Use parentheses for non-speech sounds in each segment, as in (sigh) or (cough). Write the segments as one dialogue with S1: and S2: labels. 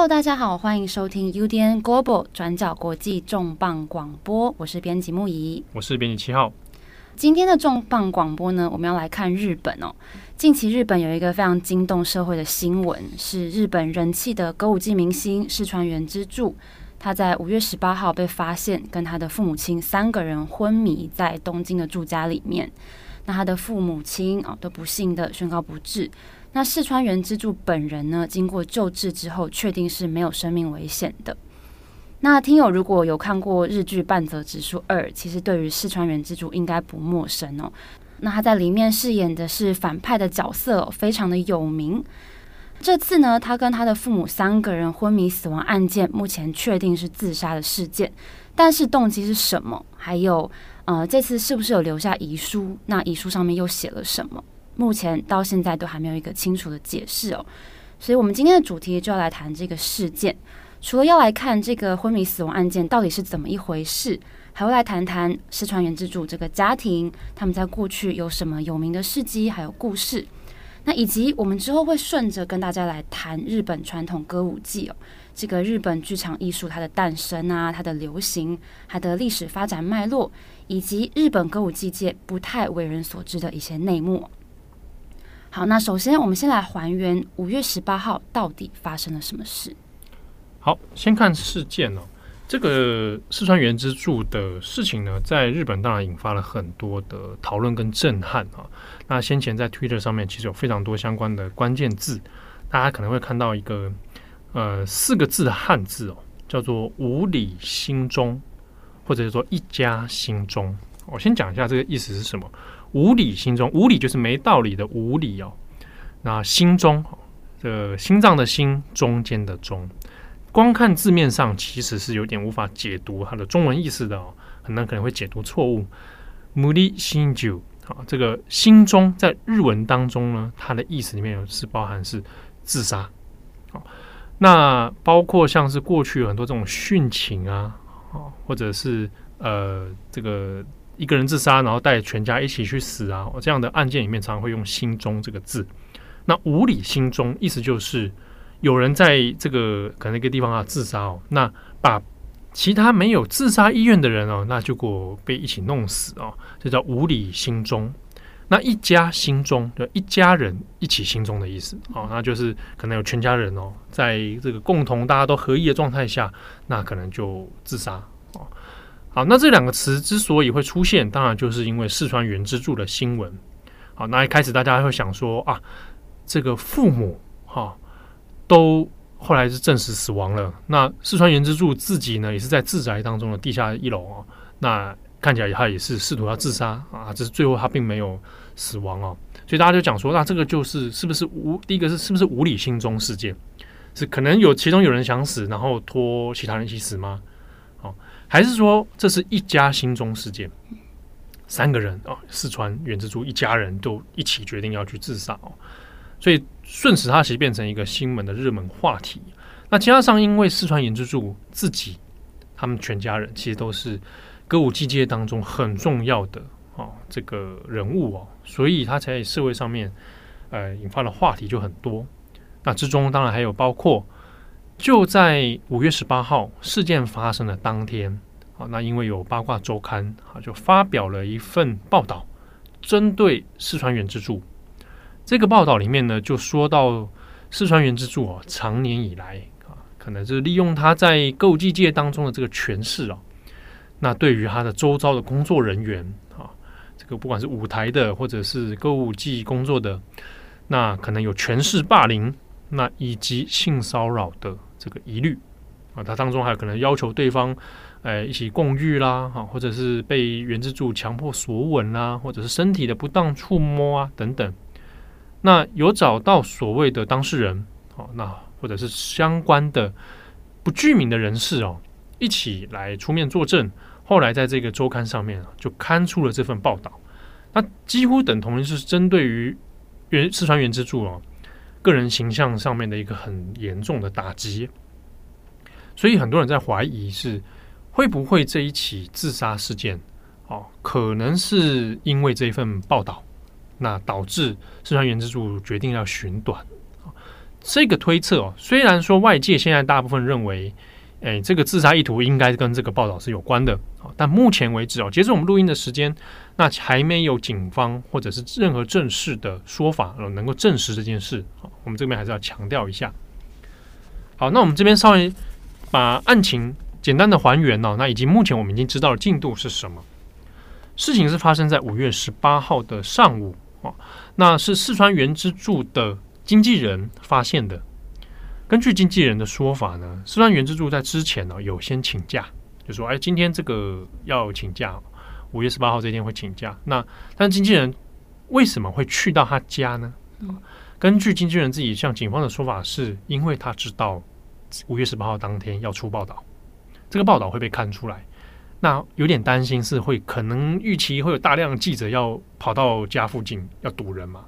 S1: Hello，大家好，欢迎收听 UDN Global 转角国际重磅广播，我是编辑木仪，
S2: 我是编辑七号。
S1: 今天的重磅广播呢，我们要来看日本哦。近期日本有一个非常惊动社会的新闻，是日本人气的歌舞伎明星四川元之助，他在五月十八号被发现跟他的父母亲三个人昏迷在东京的住家里面。那他的父母亲啊都不幸的宣告不治。那四川原之助本人呢，经过救治之后，确定是没有生命危险的。那听友如果有看过日剧《半泽直树二》，其实对于四川原之助应该不陌生哦。那他在里面饰演的是反派的角色，非常的有名。这次呢，他跟他的父母三个人昏迷死亡案件，目前确定是自杀的事件，但是动机是什么？还有，呃，这次是不是有留下遗书？那遗书上面又写了什么？目前到现在都还没有一个清楚的解释哦。所以，我们今天的主题就要来谈这个事件。除了要来看这个昏迷死亡案件到底是怎么一回事，还会来谈谈四川元之助这个家庭，他们在过去有什么有名的事迹，还有故事。那以及我们之后会顺着跟大家来谈日本传统歌舞伎哦，这个日本剧场艺术它的诞生啊，它的流行，它的历史发展脉络，以及日本歌舞伎界不太为人所知的一些内幕。好，那首先我们先来还原五月十八号到底发生了什么事。
S2: 好，先看事件哦。这个四川原之助的事情呢，在日本当然引发了很多的讨论跟震撼啊。那先前在 Twitter 上面其实有非常多相关的关键字，大家可能会看到一个呃四个字的汉字哦，叫做“无理心中”或者是说“一家心中”。我先讲一下这个意思是什么。“无理心中”，无理就是没道理的无理哦。那心中，这心脏的心，中间的中。光看字面上，其实是有点无法解读它的中文意思的哦，很难可能会解读错误。无理心中，啊，这个心中在日文当中呢，它的意思里面是包含是自杀。好，那包括像是过去很多这种殉情，啊，或者是呃这个一个人自杀，然后带全家一起去死啊，这样的案件里面常常会用心中这个字。那无理心中意思就是。有人在这个可能一个地方啊自杀哦，那把其他没有自杀意愿的人哦，那就过被一起弄死哦，这叫无理心中。那一家心中就一家人一起心中的意思哦，那就是可能有全家人哦，在这个共同大家都合意的状态下，那可能就自杀。好，那这两个词之所以会出现，当然就是因为四川元之助的新闻。好，那一开始大家会想说啊，这个父母哈。都后来是证实死亡了。那四川元之助自己呢，也是在自宅当中的地下一楼哦。那看起来他也是试图要自杀啊，只是最后他并没有死亡哦。所以大家就讲说，那这个就是是不是无第一个是是不是无理心中事件？是可能有其中有人想死，然后拖其他人一起死吗？还是说这是一家心中事件？三个人啊，四川元之助一家人都一起决定要去自杀哦。所以瞬时，它其实变成一个新闻的热门话题。那加上，因为四川元之助自己，他们全家人其实都是歌舞伎界当中很重要的哦，这个人物哦，所以他在社会上面呃引发的话题就很多。那之中当然还有包括，就在五月十八号事件发生的当天啊，那因为有八卦周刊啊，就发表了一份报道，针对四川元之助。这个报道里面呢，就说到四川元之助啊，长年以来啊，可能是利用他在歌舞伎界当中的这个权势啊，那对于他的周遭的工作人员啊，这个不管是舞台的或者是购物季工作的，那可能有权势霸凌，那以及性骚扰的这个疑虑啊，他当中还有可能要求对方呃一起共浴啦，啊，或者是被原之助强迫索吻啦，或者是身体的不当触摸啊等等。那有找到所谓的当事人，哦，那或者是相关的不具名的人士哦，一起来出面作证。后来在这个周刊上面啊就刊出了这份报道。那几乎等同于是针对于原四川原之助哦个人形象上面的一个很严重的打击。所以很多人在怀疑是会不会这一起自杀事件哦，可能是因为这一份报道。那导致四川元之助决定要寻短，这个推测哦，虽然说外界现在大部分认为，哎，这个自杀意图应该跟这个报道是有关的，但目前为止哦，截至我们录音的时间，那还没有警方或者是任何正式的说法能够证实这件事。我们这边还是要强调一下。好，那我们这边稍微把案情简单的还原哦，那以及目前我们已经知道的进度是什么？事情是发生在五月十八号的上午啊，那是四川原之助的经纪人发现的。根据经纪人的说法呢，四川原之助在之前呢有先请假，就说：“哎，今天这个要请假，五月十八号这天会请假。”那但经纪人为什么会去到他家呢？根据经纪人自己向警方的说法，是因为他知道。五月十八号当天要出报道，这个报道会被看出来。那有点担心是会可能预期会有大量记者要跑到家附近要堵人嘛，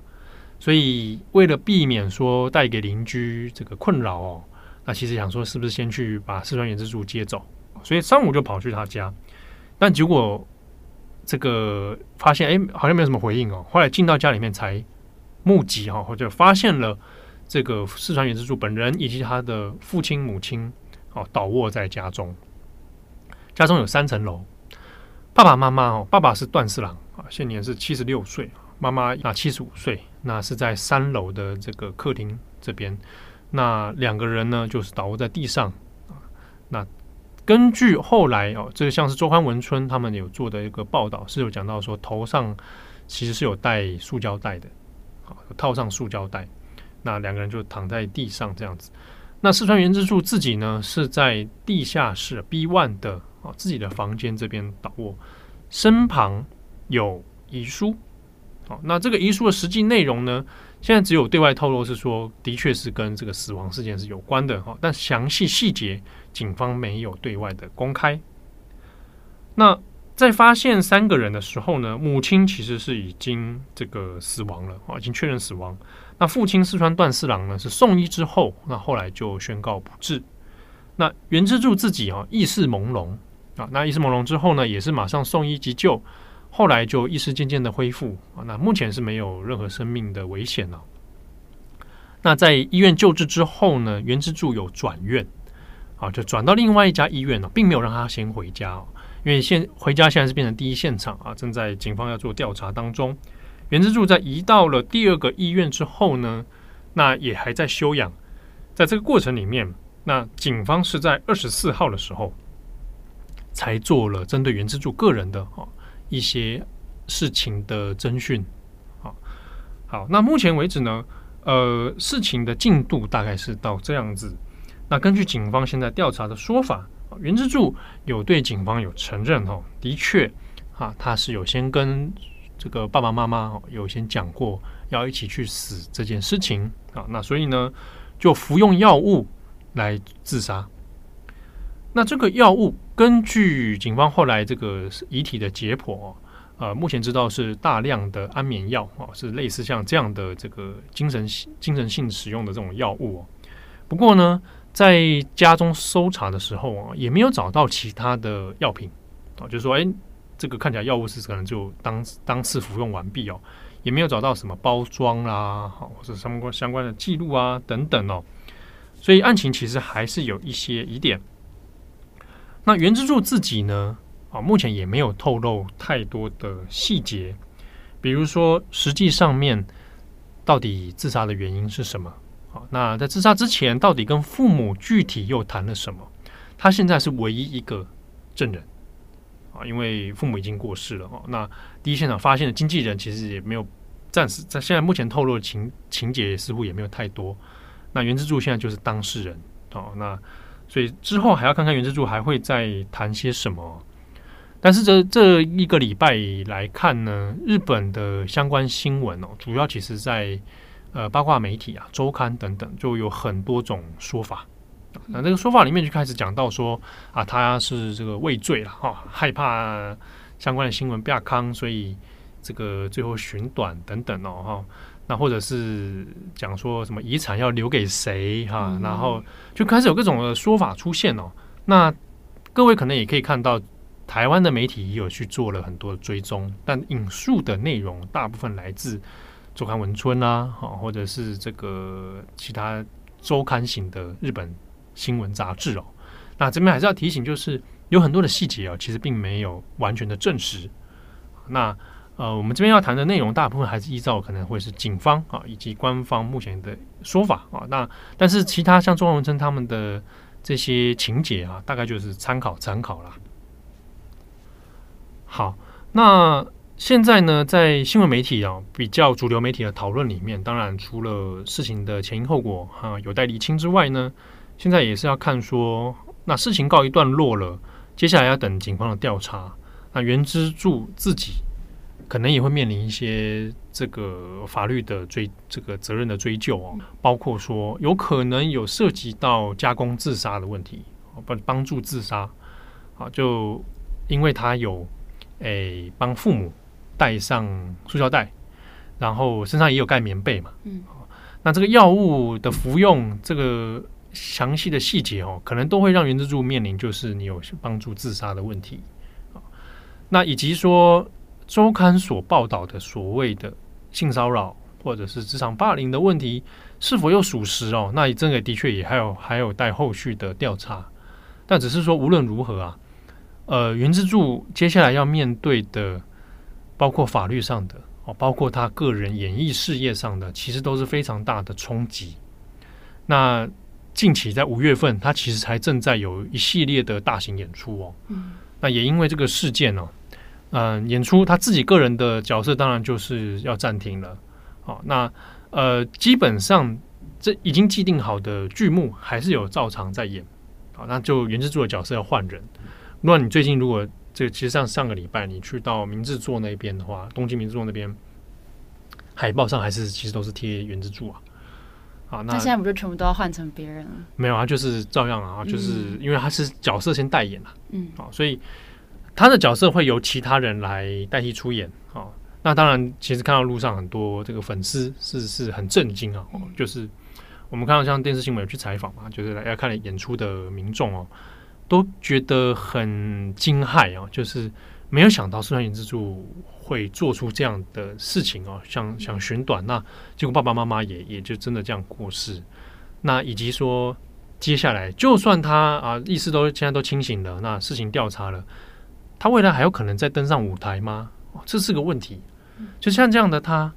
S2: 所以为了避免说带给邻居这个困扰哦，那其实想说是不是先去把四川原之助接走，所以上午就跑去他家，但结果这个发现哎好像没有什么回应哦，后来进到家里面才目击哈或者发现了。这个四川原之助本人以及他的父亲母亲哦，倒卧在家中。家中有三层楼，爸爸妈妈哦，爸爸是段四郎啊，现年是七十六岁，妈妈那七十五岁，那是在三楼的这个客厅这边。那两个人呢，就是倒卧在地上。那根据后来哦，这个像是周刊文春他们有做的一个报道，是有讲到说头上其实是有带塑胶袋的，好，套上塑胶袋。那两个人就躺在地上这样子。那四川原之助自己呢，是在地下室 B one 的啊自己的房间这边倒卧，身旁有遗书。好，那这个遗书的实际内容呢，现在只有对外透露是说，的确是跟这个死亡事件是有关的哈，但详细细节警方没有对外的公开。那在发现三个人的时候呢，母亲其实是已经这个死亡了啊，已经确认死亡。那父亲四川段四郎呢，是送医之后，那后来就宣告不治。那原之助自己啊，意识朦胧啊，那意识朦胧之后呢，也是马上送医急救，后来就意识渐渐的恢复啊。那目前是没有任何生命的危险了。那在医院救治之后呢，原之助有转院啊，就转到另外一家医院了，并没有让他先回家，因为现回家现在是变成第一现场啊，正在警方要做调查当中。原之助在移到了第二个医院之后呢，那也还在休养。在这个过程里面，那警方是在二十四号的时候才做了针对原之助个人的啊一些事情的侦讯。啊，好，那目前为止呢，呃，事情的进度大概是到这样子。那根据警方现在调查的说法，原之助有对警方有承认哦，的确啊，他是有先跟。这个爸爸妈妈有先讲过要一起去死这件事情啊，那所以呢，就服用药物来自杀。那这个药物根据警方后来这个遗体的解剖，呃，目前知道是大量的安眠药啊，是类似像这样的这个精神精神性使用的这种药物。不过呢，在家中搜查的时候啊，也没有找到其他的药品啊，就说，哎。这个看起来药物是可能就当当次服用完毕哦，也没有找到什么包装啦，好或者相关相关的记录啊等等哦，所以案情其实还是有一些疑点。那原之助自己呢，啊，目前也没有透露太多的细节，比如说实际上面到底自杀的原因是什么？好，那在自杀之前到底跟父母具体又谈了什么？他现在是唯一一个证人。啊，因为父母已经过世了哦。那第一现场发现的经纪人其实也没有，暂时在现在目前透露的情情节似乎也没有太多。那原之助现在就是当事人哦。那所以之后还要看看原之助还会再谈些什么。但是这这一个礼拜来看呢，日本的相关新闻哦，主要其实在呃八卦媒体啊、周刊等等，就有很多种说法。那这个说法里面就开始讲到说啊，他是这个畏罪了哈，害怕相关的新闻不亚康，所以这个最后寻短等等哦哈。那或者是讲说什么遗产要留给谁哈，然后就开始有各种的说法出现哦。那各位可能也可以看到，台湾的媒体也有去做了很多的追踪，但引述的内容大部分来自周刊文春啊，哈，或者是这个其他。周刊型的日本新闻杂志哦。那这边还是要提醒，就是有很多的细节啊，其实并没有完全的证实。那呃，我们这边要谈的内容，大部分还是依照可能会是警方啊以及官方目前的说法啊。那但是其他像中华文春他们的这些情节啊，大概就是参考参考啦。好，那现在呢，在新闻媒体啊比较主流媒体的讨论里面，当然除了事情的前因后果、啊、有待厘清之外呢，现在也是要看说。那事情告一段落了，接下来要等警方的调查。那原之助自己可能也会面临一些这个法律的追这个责任的追究哦，包括说有可能有涉及到加工自杀的问题，帮帮助自杀啊，就因为他有诶帮父母带上塑胶袋，然后身上也有盖棉被嘛，嗯，那这个药物的服用这个。详细的细节哦，可能都会让原之柱面临就是你有帮助自杀的问题啊。那以及说周刊所报道的所谓的性骚扰或者是职场霸凌的问题，是否又属实哦？那这个的确也还有还有待后续的调查。但只是说无论如何啊，呃，原之柱接下来要面对的，包括法律上的哦，包括他个人演艺事业上的，其实都是非常大的冲击。那。近期在五月份，他其实还正在有一系列的大型演出哦。嗯，那也因为这个事件呢，嗯，演出他自己个人的角色当然就是要暂停了。好，那呃，基本上这已经既定好的剧目还是有照常在演。好，那就原之助的角色要换人。那你最近如果这个其实上上个礼拜你去到明治座那边的话，东京明治座那边海报上还是其实都是贴原之助啊。啊，那
S1: 现在不就全部都要换成别人了？
S2: 没有啊，就是照样啊，就是因为他是角色先代言了，嗯，啊，所以他的角色会由其他人来代替出演啊。那当然，其实看到路上很多这个粉丝是是很震惊啊，就是我们看到像电视新闻有去采访嘛，就是来要看演出的民众哦，都觉得很惊骇啊，就是。没有想到四川原之助会做出这样的事情哦，想想寻短，那结果爸爸妈妈也也就真的这样过世。那以及说接下来，就算他啊意识都现在都清醒了，那事情调查了，他未来还有可能再登上舞台吗？这是个问题。就像这样的他，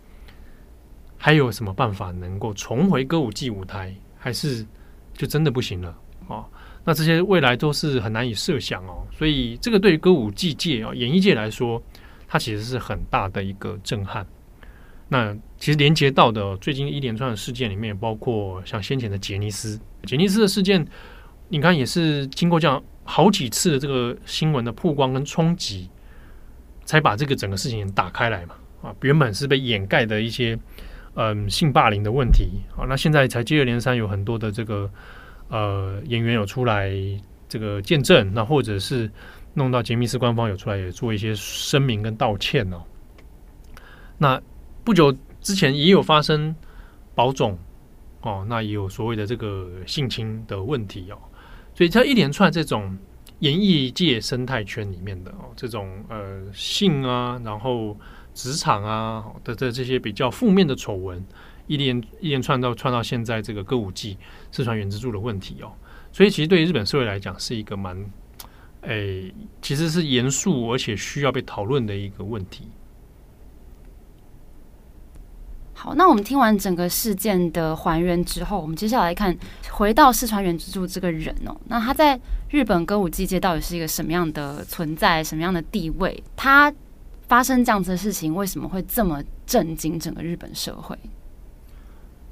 S2: 还有什么办法能够重回歌舞伎舞台？还是就真的不行了啊？那这些未来都是很难以设想哦，所以这个对于歌舞伎界啊、演艺界来说，它其实是很大的一个震撼。那其实连接到的最近一连串的事件里面，包括像先前的杰尼斯，杰尼斯的事件，你看也是经过这样好几次的这个新闻的曝光跟冲击，才把这个整个事情打开来嘛。啊，原本是被掩盖的一些嗯性霸凌的问题啊，那现在才接二连三有很多的这个。呃，演员有出来这个见证，那或者是弄到杰尼斯官方有出来也做一些声明跟道歉哦。那不久之前也有发生宝总哦，那也有所谓的这个性侵的问题哦。所以在一连串这种演艺界生态圈里面的哦，这种呃性啊，然后职场啊的这这些比较负面的丑闻。一连一连串到串到现在这个歌舞伎四川原之助的问题哦，所以其实对于日本社会来讲是一个蛮，诶、其实是严肃而且需要被讨论的一个问题。
S1: 好，那我们听完整个事件的还原之后，我们接下来看回到四川原之助这个人哦，那他在日本歌舞伎界到底是一个什么样的存在，什么样的地位？他发生这样子的事情，为什么会这么震惊整个日本社会？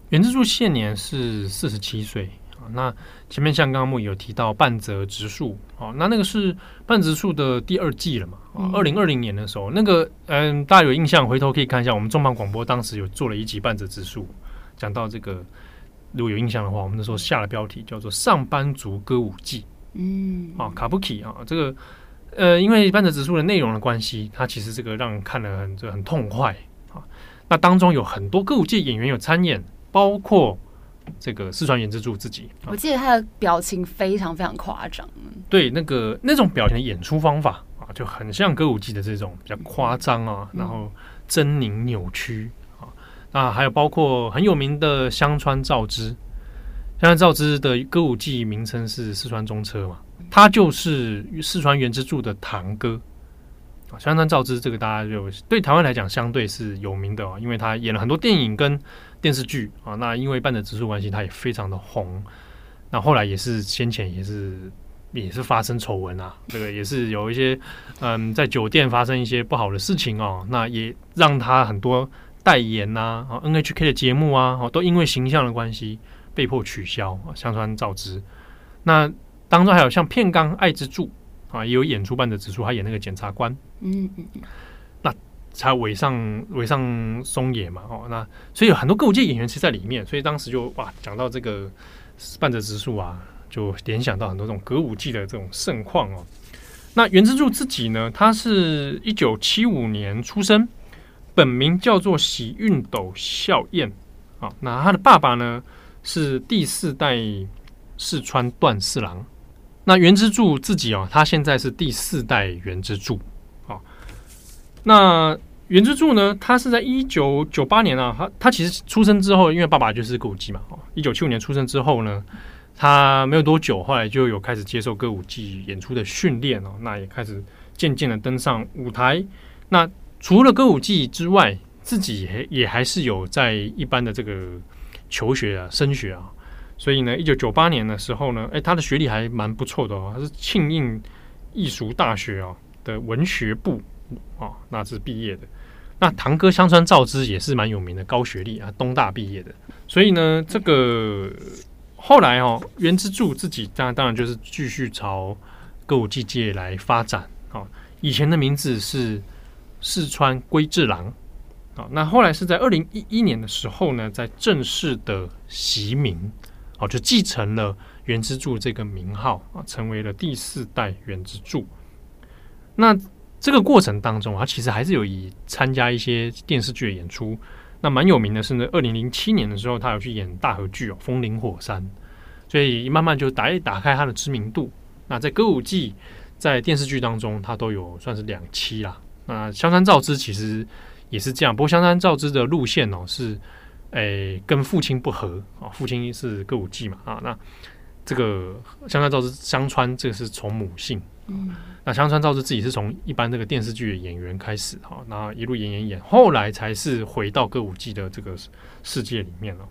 S2: 原之助现年是四十七岁啊。那前面像刚刚木有提到半泽直树哦，那那个是半泽直树的第二季了嘛？啊，二零二零年的时候，那个嗯，大家有印象，回头可以看一下我们重磅广播当时有做了一集半泽直树，讲到这个，如果有印象的话，我们那时候下了标题叫做《上班族歌舞伎》。嗯，啊，卡布奇啊，这个呃，因为半泽直树的内容的关系，它其实这个让人看了很这很痛快啊。那当中有很多歌舞伎演员有参演。包括这个四川原之助自己，
S1: 我记得他的表情非常非常夸张。
S2: 对，那个那种表情的演出方法啊，就很像歌舞伎的这种比较夸张啊，然后狰狞扭曲啊。那还有包括很有名的香川照之，香川照之的歌舞伎名称是四川中车嘛，他就是四川原之助的堂哥啊。香川照之这个大家就对台湾来讲相对是有名的哦，因为他演了很多电影跟电视剧啊。那因为半泽直树关系，他也非常的红。那后来也是先前也是也是发生丑闻啊，这个也是有一些嗯在酒店发生一些不好的事情哦。那也让他很多代言呐啊，NHK 的节目啊，都因为形象的关系被迫取消。香川照之，那当中还有像片冈爱之助。啊，也有演出半泽直树，他演那个检察官，嗯嗯嗯，才尾上尾上松野嘛，哦，那所以有很多歌舞伎演员其实在里面，所以当时就哇，讲到这个半泽直树啊，就联想到很多这种歌舞伎的这种盛况哦。那原之助自己呢，他是一九七五年出生，本名叫做喜运斗孝彦啊，那他的爸爸呢是第四代四川段四郎。那原之助自己哦，他现在是第四代原之助。那原之助呢，他是在一九九八年啊，他他其实出生之后，因为爸爸就是歌舞伎嘛，哦，一九七五年出生之后呢，他没有多久，后来就有开始接受歌舞伎演出的训练哦，那也开始渐渐的登上舞台。那除了歌舞伎之外，自己也也还是有在一般的这个求学啊、升学啊。所以呢，一九九八年的时候呢，哎，他的学历还蛮不错的哦，他是庆应艺术大学哦的文学部啊，那是毕业的。那堂哥香川照之也是蛮有名的高学历啊，东大毕业的。所以呢，这个后来哦，原之助自己当然当然就是继续朝歌舞伎界来发展啊。以前的名字是四川龟治郎啊，那后来是在二零一一年的时候呢，在正式的袭名。哦，就继承了原之助这个名号啊，成为了第四代原之助。那这个过程当中，他其实还是有以参加一些电视剧的演出。那蛮有名的是呢，二零零七年的时候，他有去演大河剧哦，《风林火山》，所以慢慢就打打开他的知名度。那在歌舞伎、在电视剧当中，他都有算是两栖啦。那香川照之其实也是这样，不过香川照之的路线哦是。诶，跟父亲不合啊，父亲是歌舞伎嘛啊，那这个香川照之香川这个是从母姓，嗯，那香川照之自己是从一般这个电视剧的演员开始哈，那一路演演演，后来才是回到歌舞伎的这个世界里面了。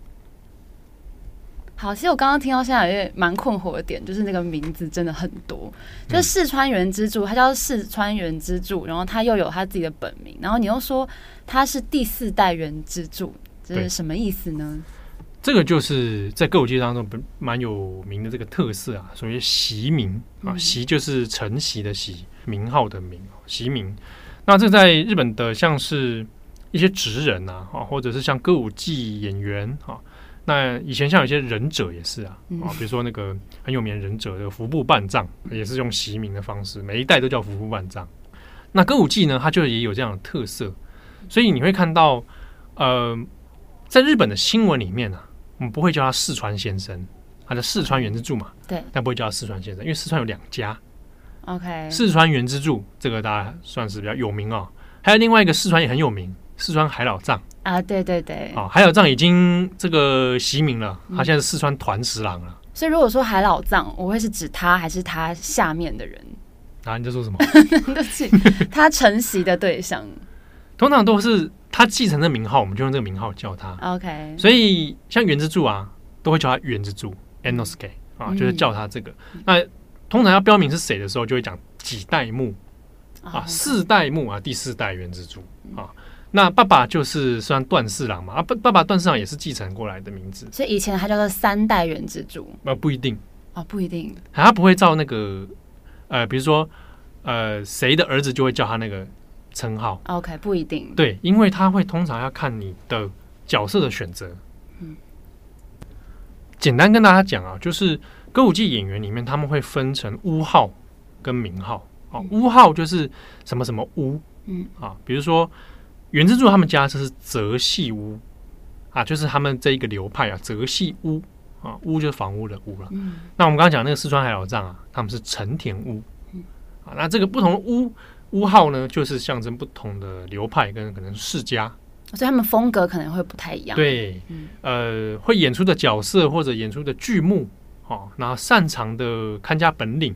S1: 好，其实我刚刚听到现在也蛮困惑的点，就是那个名字真的很多，就是四川原之助，他叫四川原之助，然后他又有他自己的本名，然后你又说他是第四代原之助。这是什么意思呢？
S2: 这个就是在歌舞伎当中蛮有名的这个特色啊，所谓袭名啊，袭就是承袭的袭，名号的名，袭名。那这在日本的像是一些职人啊，啊，或者是像歌舞伎演员啊，那以前像有些忍者也是啊，啊，比如说那个很有名的忍者的服部半藏，也是用袭名的方式，每一代都叫服部半藏。那歌舞伎呢，它就也有这样的特色，所以你会看到，呃。在日本的新闻里面呢、啊，我们不会叫他四川先生，他叫四川原之助嘛，
S1: 对，
S2: 但不会叫他四川先生，因为四川有两家
S1: ，OK，
S2: 四川原之助这个大家算是比较有名哦，还有另外一个四川也很有名，四川海老藏
S1: 啊，对对对，
S2: 哦，海老藏已经这个袭名了，他现在是四川团十郎了、嗯。
S1: 所以如果说海老藏，我会是指他还是他下面的人？
S2: 啊，你在说什么？(laughs)
S1: 对不起，他承袭的对象
S2: 通常都是。他继承的名号，我们就用这个名号叫他。
S1: OK，
S2: 所以像原之助啊，都会叫他原之助 Enosuke 啊，就是叫他这个。嗯、那通常要标明是谁的时候，就会讲几代目啊，oh. 四代目啊，第四代原之助啊。那爸爸就是算段四郎嘛啊，爸爸爸段四郎也是继承过来的名字。
S1: 所以以前他叫做三代原之助。
S2: 啊，不一定
S1: 哦，不一定，
S2: 他不会照那个呃，比如说呃，谁的儿子就会叫他那个。称号
S1: OK 不一定
S2: 对，因为他会通常要看你的角色的选择。嗯，简单跟大家讲啊，就是歌舞伎演员里面他们会分成屋号跟名号。哦，屋号就是什么什么屋，嗯啊，比如说原之助他们家就是泽系屋啊，就是他们这一个流派啊，泽系屋啊，屋就是房屋的屋了。嗯，那我们刚刚讲那个四川海老藏啊，他们是成田屋。嗯啊，那这个不同的屋。屋号呢，就是象征不同的流派跟可能世家
S1: 所以他们风格可能会不太一样。
S2: 对，
S1: 嗯、
S2: 呃，会演出的角色或者演出的剧目，哦，然后擅长的看家本领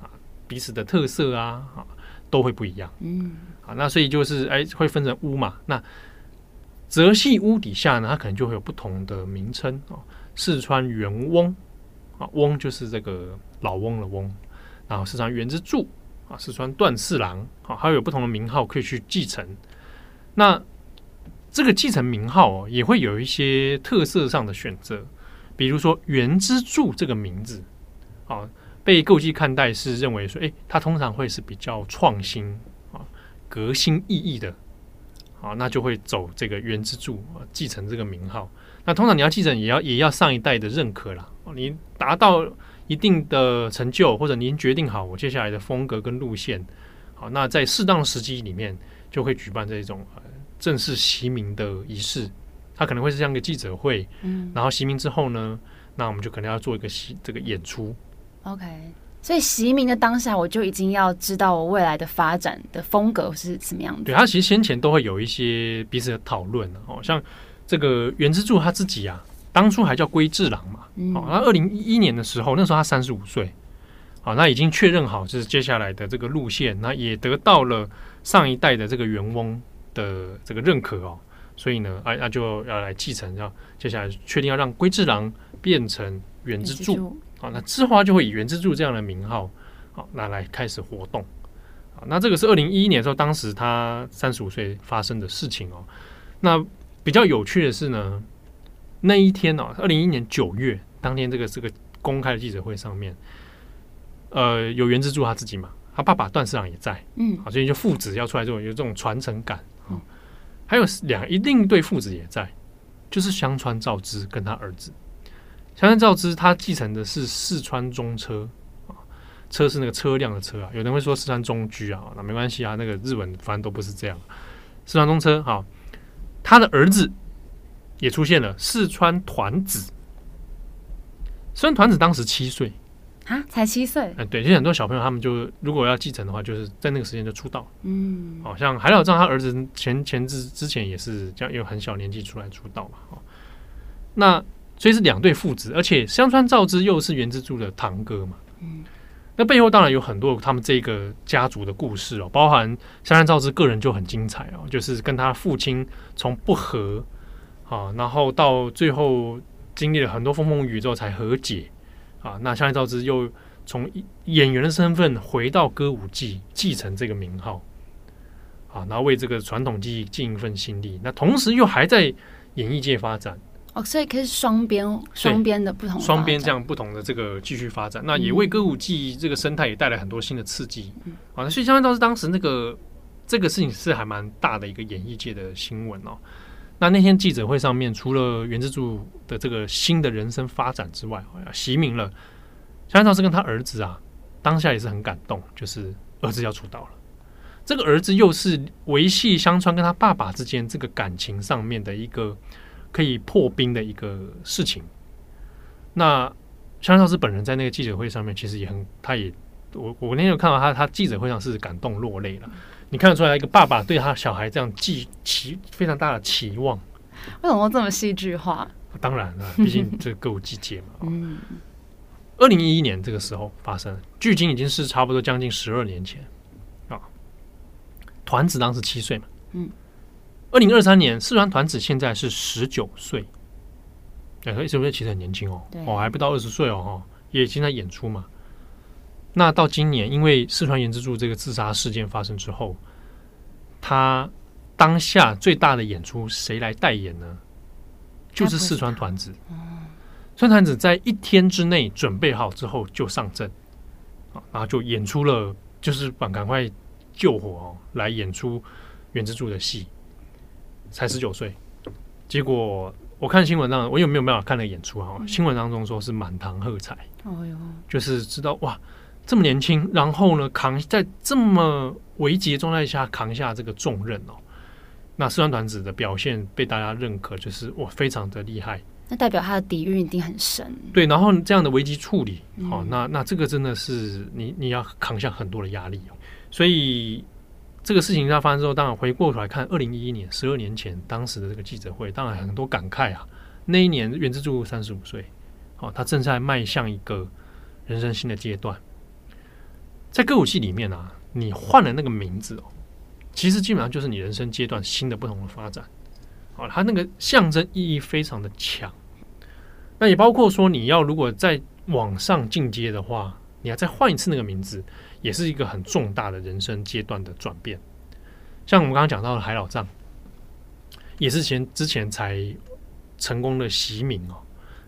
S2: 啊，彼此的特色啊，啊，都会不一样。
S1: 嗯，
S2: 啊，那所以就是哎，会分成屋嘛。那泽系屋底下呢，它可能就会有不同的名称哦。四川元翁啊，翁就是这个老翁的翁，然后四川元之助啊，四川段四郎啊，还有不同的名号可以去继承。那这个继承名号哦，也会有一些特色上的选择，比如说原之助这个名字啊，被歌舞伎看待是认为说，哎，它通常会是比较创新啊、革新意义的，啊，那就会走这个原之助啊，继承这个名号。那通常你要继承，也要也要上一代的认可啦。你达到一定的成就，或者您决定好我接下来的风格跟路线，好，那在适当的时机里面，就会举办这种。正式席名的仪式，他可能会是这样一个记者会，嗯，然后席名之后呢，那我们就可能要做一个袭这个演出。
S1: OK，所以习名的当下，我就已经要知道我未来的发展的风格是什么样的。
S2: 对，他其实先前都会有一些彼此的讨论哦，像这个原之助他自己啊，当初还叫龟治郎嘛，嗯，哦，那二零一一年的时候，那时候他三十五岁，好，那已经确认好就是接下来的这个路线，那也得到了上一代的这个元翁的这个认可哦，所以呢，啊，那就要来继承，要接下来确定要让龟治郎变成原之助，好，那之花就会以原之助这样的名号，好，那来开始活动，好，那这个是二零一一年的时候，当时他三十五岁发生的事情哦。那比较有趣的是呢，那一天哦，二零一一年九月当天，这个这个公开的记者会上面，呃，有原之助他自己嘛，他爸爸段四郎也在，嗯，好，所以就父子要出来这种有这种传承感。还有两一另一对父子也在，就是香川照之跟他儿子。香川照之他继承的是四川中车啊，车是那个车辆的车啊。有人会说四川中居啊，那没关系啊，那个日文反正都不是这样。四川中车好，他的儿子也出现了四川团子。四川团子当时七岁。
S1: 啊，才七岁？
S2: 哎，对，其实很多小朋友他们就如果要继承的话，就是在那个时间就出道。嗯，好像海老藏他儿子前前之之前也是这样，有很小年纪出来出道嘛。哦，那所以是两对父子，而且香川照之又是原之助的堂哥嘛。嗯，那背后当然有很多他们这个家族的故事哦，包含香川照之个人就很精彩哦，就是跟他父亲从不和啊，然后到最后经历了很多风风雨雨之后才和解。啊，那香川照之又从演员的身份回到歌舞伎，继承这个名号，啊，然后为这个传统技艺尽一份心力。那同时又还在演艺界发展，
S1: 哦，所以可以双边双边的不同，
S2: 双边这样不同的这个继续发展，那也为歌舞伎这个生态也带来很多新的刺激。嗯、啊，所以香川照之当时那个这个事情是还蛮大的一个演艺界的新闻哦。那那天记者会上面，除了元之助的这个新的人生发展之外，席明了香川照之跟他儿子啊，当下也是很感动，就是儿子要出道了。这个儿子又是维系香川跟他爸爸之间这个感情上面的一个可以破冰的一个事情。那香川照之本人在那个记者会上面，其实也很，他也我我那天有看到他，他记者会上是感动落泪了。你看得出来，一个爸爸对他小孩这样寄期非常大的期望，
S1: 为什么这么戏剧化？
S2: 当然了，毕竟这个歌舞伎界嘛。(laughs) 嗯。二零一一年这个时候发生，距今已经是差不多将近十二年前啊。团子当时七岁嘛。嗯。二零二三年，四川团子现在是十九岁，哎，是不是其实很年轻哦？哦，还不到二十岁哦，哈，也经常演出嘛。那到今年，因为四川元之助这个自杀事件发生之后，他当下最大的演出谁来代言呢？就是四川团子。四川团子在一天之内准备好之后就上阵，啊，然后就演出了，就是赶赶快救火哦，来演出原之助的戏。才十九岁，结果我看新闻当中，我有没有办法看那个演出啊？新闻当中说是满堂喝彩，哦哟，就是知道哇。这么年轻，然后呢，扛在这么危急的状态下扛下这个重任哦，那四川团子的表现被大家认可，就是哇，非常的厉害。
S1: 那代表他的底蕴一定很深。
S2: 对，然后这样的危机处理，好、嗯哦，那那这个真的是你你要扛下很多的压力哦。所以这个事情它发生之后，当然回过头来看，二零一一年，十二年前当时的这个记者会，当然很多感慨啊。那一年原之柱三十五岁，哦，他正在迈向一个人生新的阶段。在歌舞伎里面啊，你换了那个名字哦，其实基本上就是你人生阶段新的不同的发展。哦，它那个象征意义非常的强。那也包括说，你要如果再往上进阶的话，你要再换一次那个名字，也是一个很重大的人生阶段的转变。像我们刚刚讲到的海老藏，也是前之前才成功的袭名哦，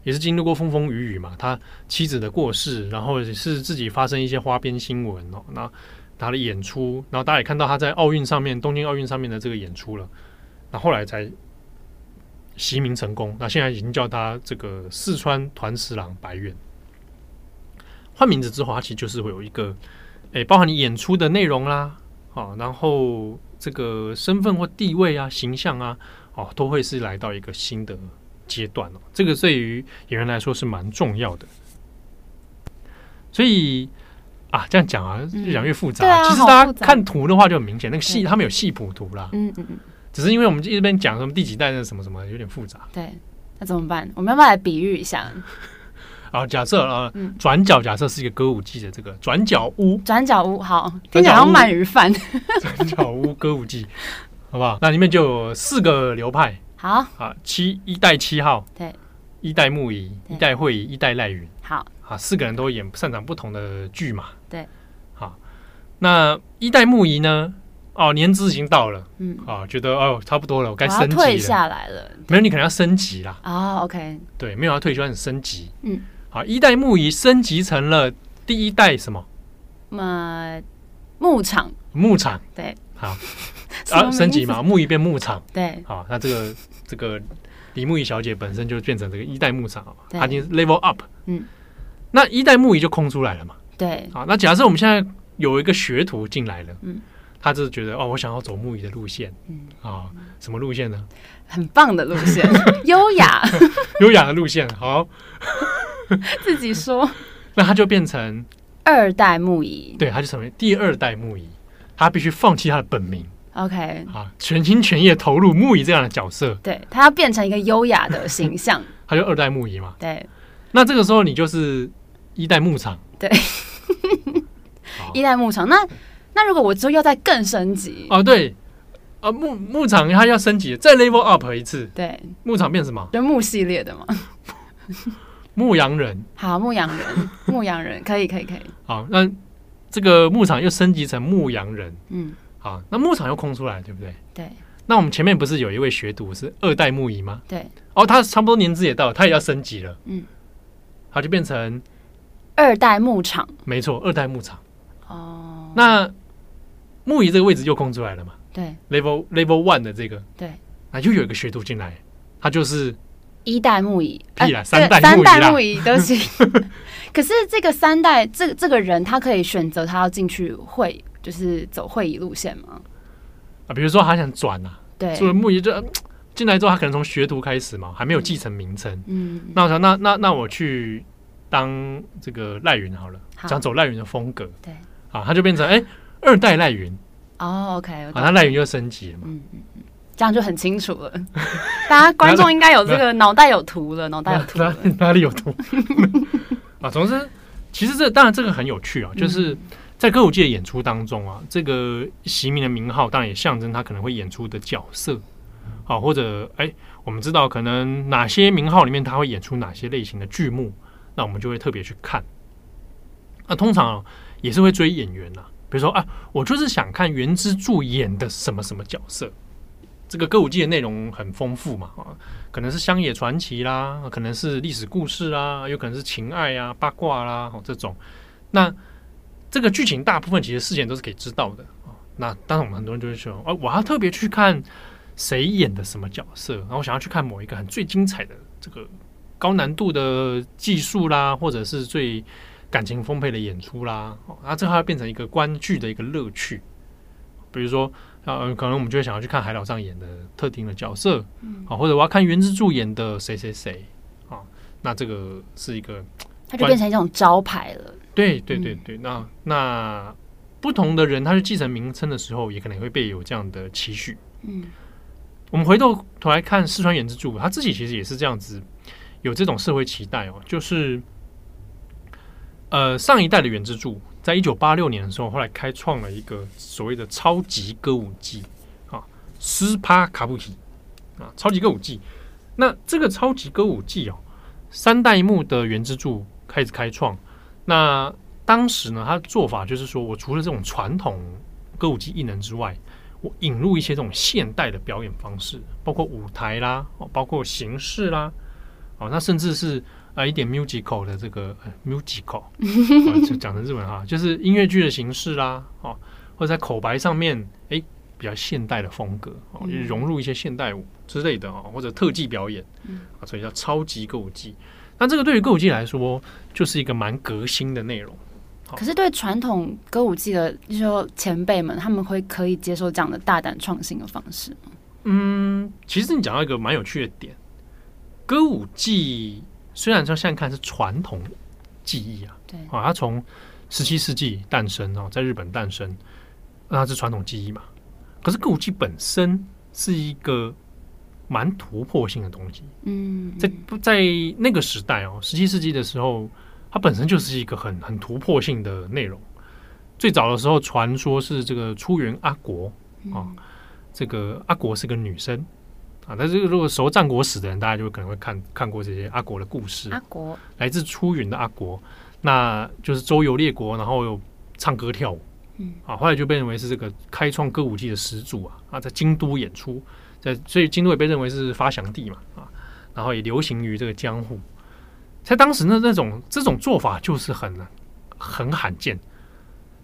S2: 也是经历过风风雨雨嘛。他妻子的过世，然后也是自己发生一些花边新闻哦。那他的演出，然后大家也看到他在奥运上面，东京奥运上面的这个演出了。那后来才。袭名成功，那现在已经叫他这个四川团十郎白猿。换名字之后，他其实就是会有一个，诶，包含你演出的内容啦，啊，然后这个身份或地位啊、形象啊，哦，都会是来到一个新的阶段哦。这个对于演员来说是蛮重要的。所以啊，这样讲啊，越讲越复杂。嗯啊、其实大家看图的话就很明显，那个戏他们有戏谱图啦。嗯嗯嗯。只是因为我们一边讲什么第几代的什么什么，有点复杂。
S1: 对，那怎么办？我们要不要来比喻一下？(laughs)
S2: 啊，假设啊，转角假设是一个歌舞伎的这个转角屋。转
S1: 角屋好，听起来像鳗鱼饭。(laughs)
S2: 转角屋歌舞伎，好不好？那里面就有四个流派。
S1: 好
S2: 好，七一代七号，
S1: 对，
S2: 一代木仪，一代会仪，一代赖云。
S1: 好
S2: 啊，四个人都演擅长不同的剧嘛。
S1: 对，
S2: 好，那一代木仪呢？哦，年资已经到了，嗯，啊，觉得哦，差不多了，我该升级了。退
S1: 下来了，
S2: 没有，你可能要升级啦。
S1: 哦，OK，
S2: 对，没有要退休，要升级。
S1: 嗯，
S2: 好，一代木仪升级成了第一代什么？
S1: 呃，牧场。
S2: 牧场。
S1: 对，
S2: 好，啊，升级嘛，(laughs) 木椅变牧场。
S1: 对，
S2: 好，那这个这个李木乙小姐本身就变成这个一代牧场，她已经 level up。嗯，那一代木椅就空出来了嘛。
S1: 对，
S2: 好，那假设我们现在有一个学徒进来了，嗯。他就是觉得哦，我想要走木椅的路线，嗯啊，什么路线呢？
S1: 很棒的路线，(laughs) 优雅，(laughs)
S2: 优雅的路线。好，
S1: 自己说。
S2: 那他就变成
S1: 二代木椅，
S2: 对，他就成为第二代木乙，他必须放弃他的本名
S1: ，OK，
S2: 啊，全心全意投入木椅这样的角色。
S1: 对，他要变成一个优雅的形象，(laughs)
S2: 他就二代木椅嘛。
S1: 对，
S2: 那这个时候你就是一代牧场，
S1: 对，(laughs) 一代牧场那。那如果我之后要再更升级
S2: 哦，对，啊牧牧场它要升级，再 level up 一次，
S1: 对，
S2: 牧场变什么？
S1: 就牧系列的嘛，
S2: 牧羊人。
S1: 好，牧羊人，牧羊人可以，可以，可以。
S2: 好，那这个牧场又升级成牧羊人，
S1: 嗯，
S2: 好，那牧场又空出来，对不对？
S1: 对。
S2: 那我们前面不是有一位学徒是二代牧乙吗？
S1: 对。
S2: 哦，他差不多年资也到了，他也要升级了，
S1: 嗯，
S2: 好，就变成
S1: 二代牧场。
S2: 没错，二代牧场。
S1: 哦，
S2: 那。牧乙这个位置又空出来了嘛？
S1: 对
S2: ，level level one 的这个，
S1: 对，
S2: 啊，又有一个学徒进来，他就是
S1: 一代木乙，
S2: 屁啦，三代
S1: 三代木乙都行。(laughs) 可是这个三代，这这个人他可以选择他要进去会，就是走会议路线吗？
S2: 啊，比如说他想转啊，
S1: 对，
S2: 所以木鱼就进来之后，他可能从学徒开始嘛，还没有继承名称。
S1: 嗯，
S2: 那我想，那那那我去当这个赖云好了，想走赖云的风格，
S1: 对，
S2: 啊，他就变成哎。二代赖云
S1: 哦，OK，
S2: 好，那赖云又升级了嘛？
S1: 嗯嗯嗯，这样就很清楚了。(laughs) 大家观众应该有这个脑袋有图了，脑袋有图了，
S2: 哪里有图 (laughs) 啊？总之，其实这当然这个很有趣啊，就是在歌舞伎的演出当中啊，这个席名的名号当然也象征他可能会演出的角色，好，或者哎，我们知道可能哪些名号里面他会演出哪些类型的剧目，那我们就会特别去看。那通常也是会追演员呐。比如说啊，我就是想看原之助演的什么什么角色。这个歌舞伎的内容很丰富嘛，啊，可能是乡野传奇啦，可能是历史故事啦，有可能是情爱啊、八卦啦，哦这种。那这个剧情大部分其实事前都是可以知道的啊。那当然，我们很多人就会说，哦，我要特别去看谁演的什么角色，然后我想要去看某一个很最精彩的这个高难度的技术啦，或者是最。感情丰沛的演出啦，哦啊，这还要变成一个观剧的一个乐趣。比如说，呃，可能我们就会想要去看海老上演的特定的角色，
S1: 嗯，
S2: 啊，或者我要看原之助演的谁谁谁，啊，那这个是一个，
S1: 它就变成一种招牌了。
S2: 对对对对，嗯、那那不同的人他去继承名称的时候，也可能会被有这样的期许。
S1: 嗯，
S2: 我们回头头来看四川源之助，他自己其实也是这样子，有这种社会期待哦，就是呃上一代的源之助，在一九八六年的时候，后来开创了一个所谓的超级歌舞伎啊，斯帕卡布奇啊，超级歌舞伎。那这个超级歌舞伎哦，三代目的原之助开始开创。那当时呢，他的做法就是说，我除了这种传统歌舞伎艺能之外，我引入一些这种现代的表演方式，包括舞台啦，包括形式啦，哦，那甚至是啊一点 musical 的这个 musical，就讲成日文哈，(laughs) 就是音乐剧的形式啦，哦，或者在口白上面，诶。比较现代的风格哦，也融入一些现代舞之类的哦，或者特技表演，啊，所以叫超级歌舞伎。那这个对于歌舞伎来说，就是一个蛮革新的内容。
S1: 可是对传统歌舞伎的，就是说前辈们，他们会可以接受这样的大胆创新的方式吗？
S2: 嗯，其实你讲到一个蛮有趣的点，歌舞伎虽然说现在看是传统技艺啊，
S1: 对。
S2: 啊，它从十七世纪诞生哦，在日本诞生，那它是传统技艺嘛。可是歌舞伎本身是一个蛮突破性的东西，
S1: 嗯，
S2: 在在那个时代哦，十七世纪的时候，它本身就是一个很很突破性的内容。最早的时候，传说是这个出源阿国啊，这个阿国是个女生啊。但是如果熟战国史的人，大家就可能会看看过这些阿国的故事。
S1: 阿国
S2: 来自出云的阿国，那就是周游列国，然后又唱歌跳舞。
S1: 嗯，
S2: 啊，后来就被认为是这个开创歌舞伎的始祖啊啊，在京都演出，在所以京都也被认为是发祥地嘛啊，然后也流行于这个江户，在当时呢，那种这种做法就是很很罕见，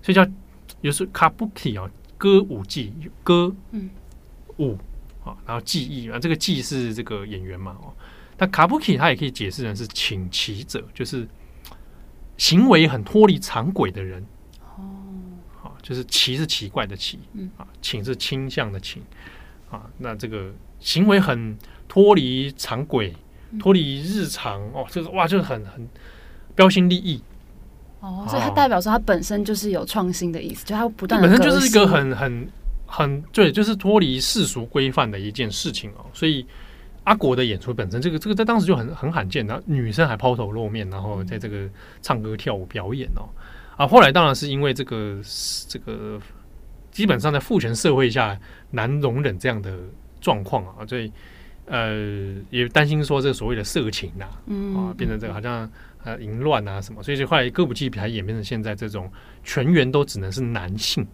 S2: 所以叫也是卡布奇啊，歌舞伎歌
S1: 嗯
S2: 舞啊，然后技艺啊，这个技是这个演员嘛哦，但卡布奇他也可以解释成是倾奇者，就是行为很脱离常轨的人哦。就是奇是奇怪的奇，啊，请是倾向的请，啊，那这个行为很脱离常轨，脱离日常哦，就是哇，就是很很标新立异。
S1: 哦，所以它代表说它本身就是有创新的意思，就它不断
S2: 本身就是一个很很很对，就是脱离世俗规范的一件事情哦。所以阿国的演出本身，这个这个在当时就很很罕见，然后女生还抛头露面，然后在这个唱歌跳舞表演哦。啊，后来当然是因为这个这个基本上在父权社会下难容忍这样的状况啊，所以呃也担心说这个所谓的色情呐，啊变成这个好像呃淫乱啊什么，所以就后来歌舞伎才演变成现在这种全员都只能是男性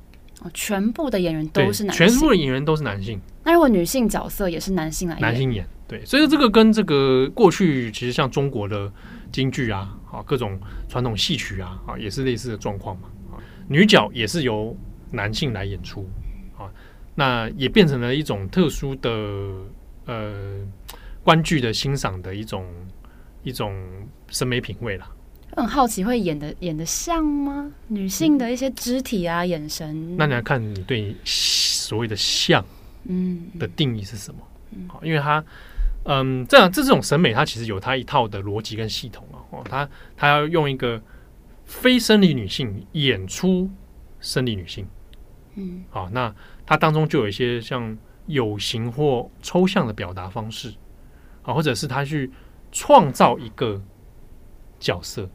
S1: 哦，全部的演员都是男
S2: 性，全部的演员都是男性。
S1: 那如果女性角色也是男性来演，
S2: 男性演对，所以这个跟这个过去其实像中国的。京剧啊，啊，各种传统戏曲啊，啊，也是类似的状况嘛。啊，女角也是由男性来演出，啊，那也变成了一种特殊的呃观剧的欣赏的一种一种审美品味啦。
S1: 很好奇会演的演的像吗？女性的一些肢体啊，嗯、眼神。
S2: 那你要看你对所谓的像，嗯，的定义是什么？嗯，好，因为它。嗯，这样这这种审美，它其实有它一套的逻辑跟系统啊。哦，它它要用一个非生理女性演出生理女性，
S1: 嗯，
S2: 好，那它当中就有一些像有形或抽象的表达方式，啊，或者是他去创造一个角色，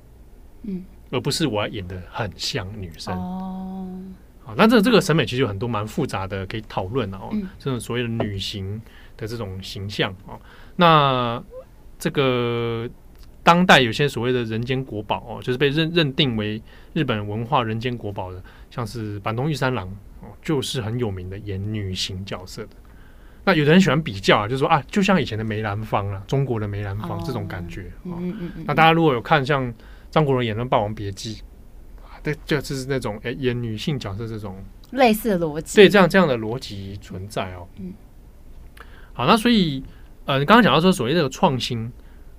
S1: 嗯，
S2: 而不是我要演的很像女生
S1: 哦。
S2: 好，那这这个审美其实有很多蛮复杂的可以讨论的哦，
S1: 嗯，
S2: 这种所谓的女型。的这种形象哦，那这个当代有些所谓的人间国宝哦，就是被认认定为日本文化人间国宝的，像是坂东玉三郎哦，就是很有名的演女性角色的。那有的人喜欢比较啊，就是说啊，就像以前的梅兰芳啊，中国的梅兰芳这种感觉哦。那大家如果有看像张国荣演的《霸王别姬》啊，对，就就是那种哎演女性角色这种
S1: 类似的逻辑，
S2: 对，这样这样的逻辑存在哦。
S1: 嗯。
S2: 好，那所以，呃，你刚刚讲到说所谓的创新，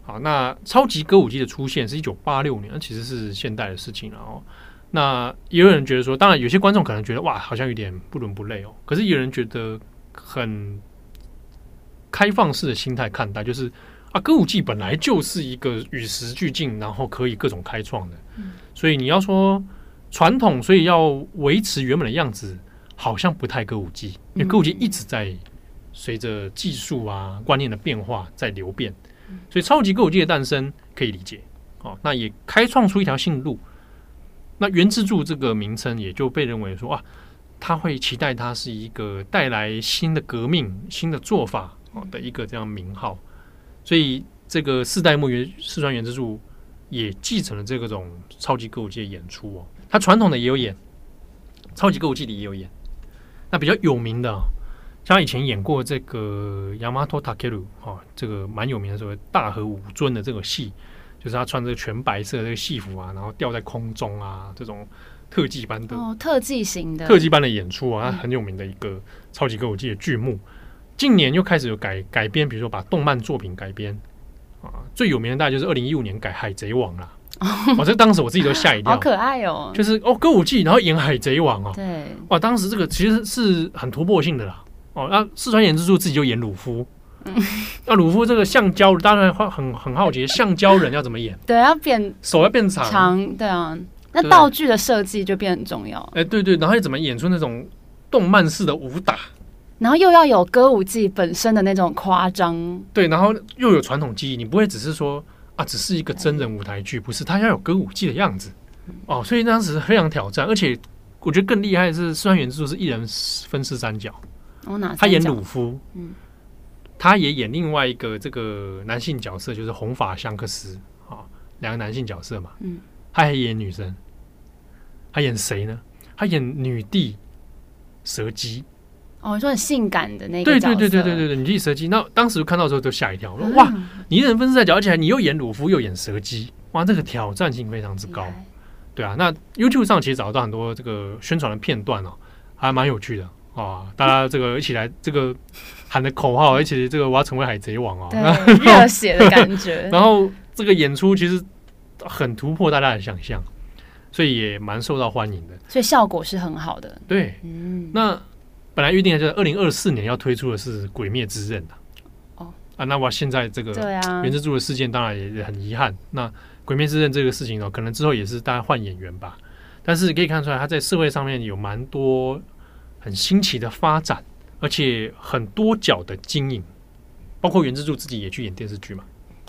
S2: 好，那超级歌舞伎的出现是一九八六年，那其实是现代的事情了哦。那也有人觉得说，当然有些观众可能觉得哇，好像有点不伦不类哦。可是也有人觉得很开放式的心态看待，就是啊，歌舞伎本来就是一个与时俱进，然后可以各种开创的。所以你要说传统，所以要维持原本的样子，好像不太歌舞伎，因为歌舞伎一直在随着技术啊观念的变化在流变，所以超级歌舞伎的诞生可以理解。哦，那也开创出一条新路。那原之助这个名称也就被认为说啊，他会期待它是一个带来新的革命、新的做法哦的一个这样名号。所以这个四代目原四川原之助也继承了这个种超级歌舞伎的演出哦。他传统的也有演，超级歌舞伎里也有演。那比较有名的，像以前演过这个《Yamato Takeru》哈，这个蛮有名的，所谓大和五尊的这个戏。就是他穿着全白色的这个戏服啊，然后吊在空中啊，这种特技般的
S1: 哦，特技型的
S2: 特技般的演出啊，他很有名的一个超级歌舞伎的剧目。嗯、近年又开始有改改编，比如说把动漫作品改编啊，最有名的大概就是二零一五年改《海贼王》啦。哦，这当时我自己都吓一跳，
S1: 好可爱哦！
S2: 就是哦，歌舞伎然后演海贼王哦，
S1: 对，
S2: 哇，当时这个其实是很突破性的啦。哦，那四川演之助自己就演鲁夫。那鲁夫这个橡胶，当然会很很好奇，橡胶人要怎么演？(laughs)
S1: 对，要变
S2: 手要变长，
S1: 长对啊。那道具的设计就变很重要。
S2: 哎，对对，然后又怎么演出那种动漫式的武打？
S1: 然后又要有歌舞伎本身的那种夸张。
S2: 对，然后又有传统技艺，你不会只是说啊，只是一个真人舞台剧，不是，他要有歌舞伎的样子哦。所以当时非常挑战，而且我觉得更厉害的是四川原著是一人分饰三角。
S1: 哦，哪？
S2: 他演鲁夫，嗯。他也演另外一个这个男性角色，就是红发香克斯啊，两个男性角色嘛。嗯，他还演女生，他演谁呢？他演女帝蛇姬。
S1: 哦，你说很性感的那个
S2: 对对对对对对对，女帝蛇姬。那当时看到的时候都吓一跳，我说哇，你一人分饰在角，而且你又演鲁夫又演蛇姬，哇，这个挑战性非常之高。对啊，那 YouTube 上其实找到很多这个宣传的片段哦，还蛮有趣的。啊！大家这个一起来，这个喊的口号，而且这个我要成为海贼王啊！(laughs)
S1: 热血的感觉。(laughs)
S2: 然后这个演出其实很突破大家的想象，所以也蛮受到欢迎的。
S1: 所以效果是很好的。
S2: 对，嗯。那本来预定的就是二零二四年要推出的是《鬼灭之刃》的。哦。啊，那我现在这个原之助的事件当然也很遗憾。那《鬼灭之刃》这个事情呢，可能之后也是大家换演员吧。但是可以看出来，他在社会上面有蛮多。很新奇的发展，而且很多角的经营，包括原之助自己也去演电视剧嘛，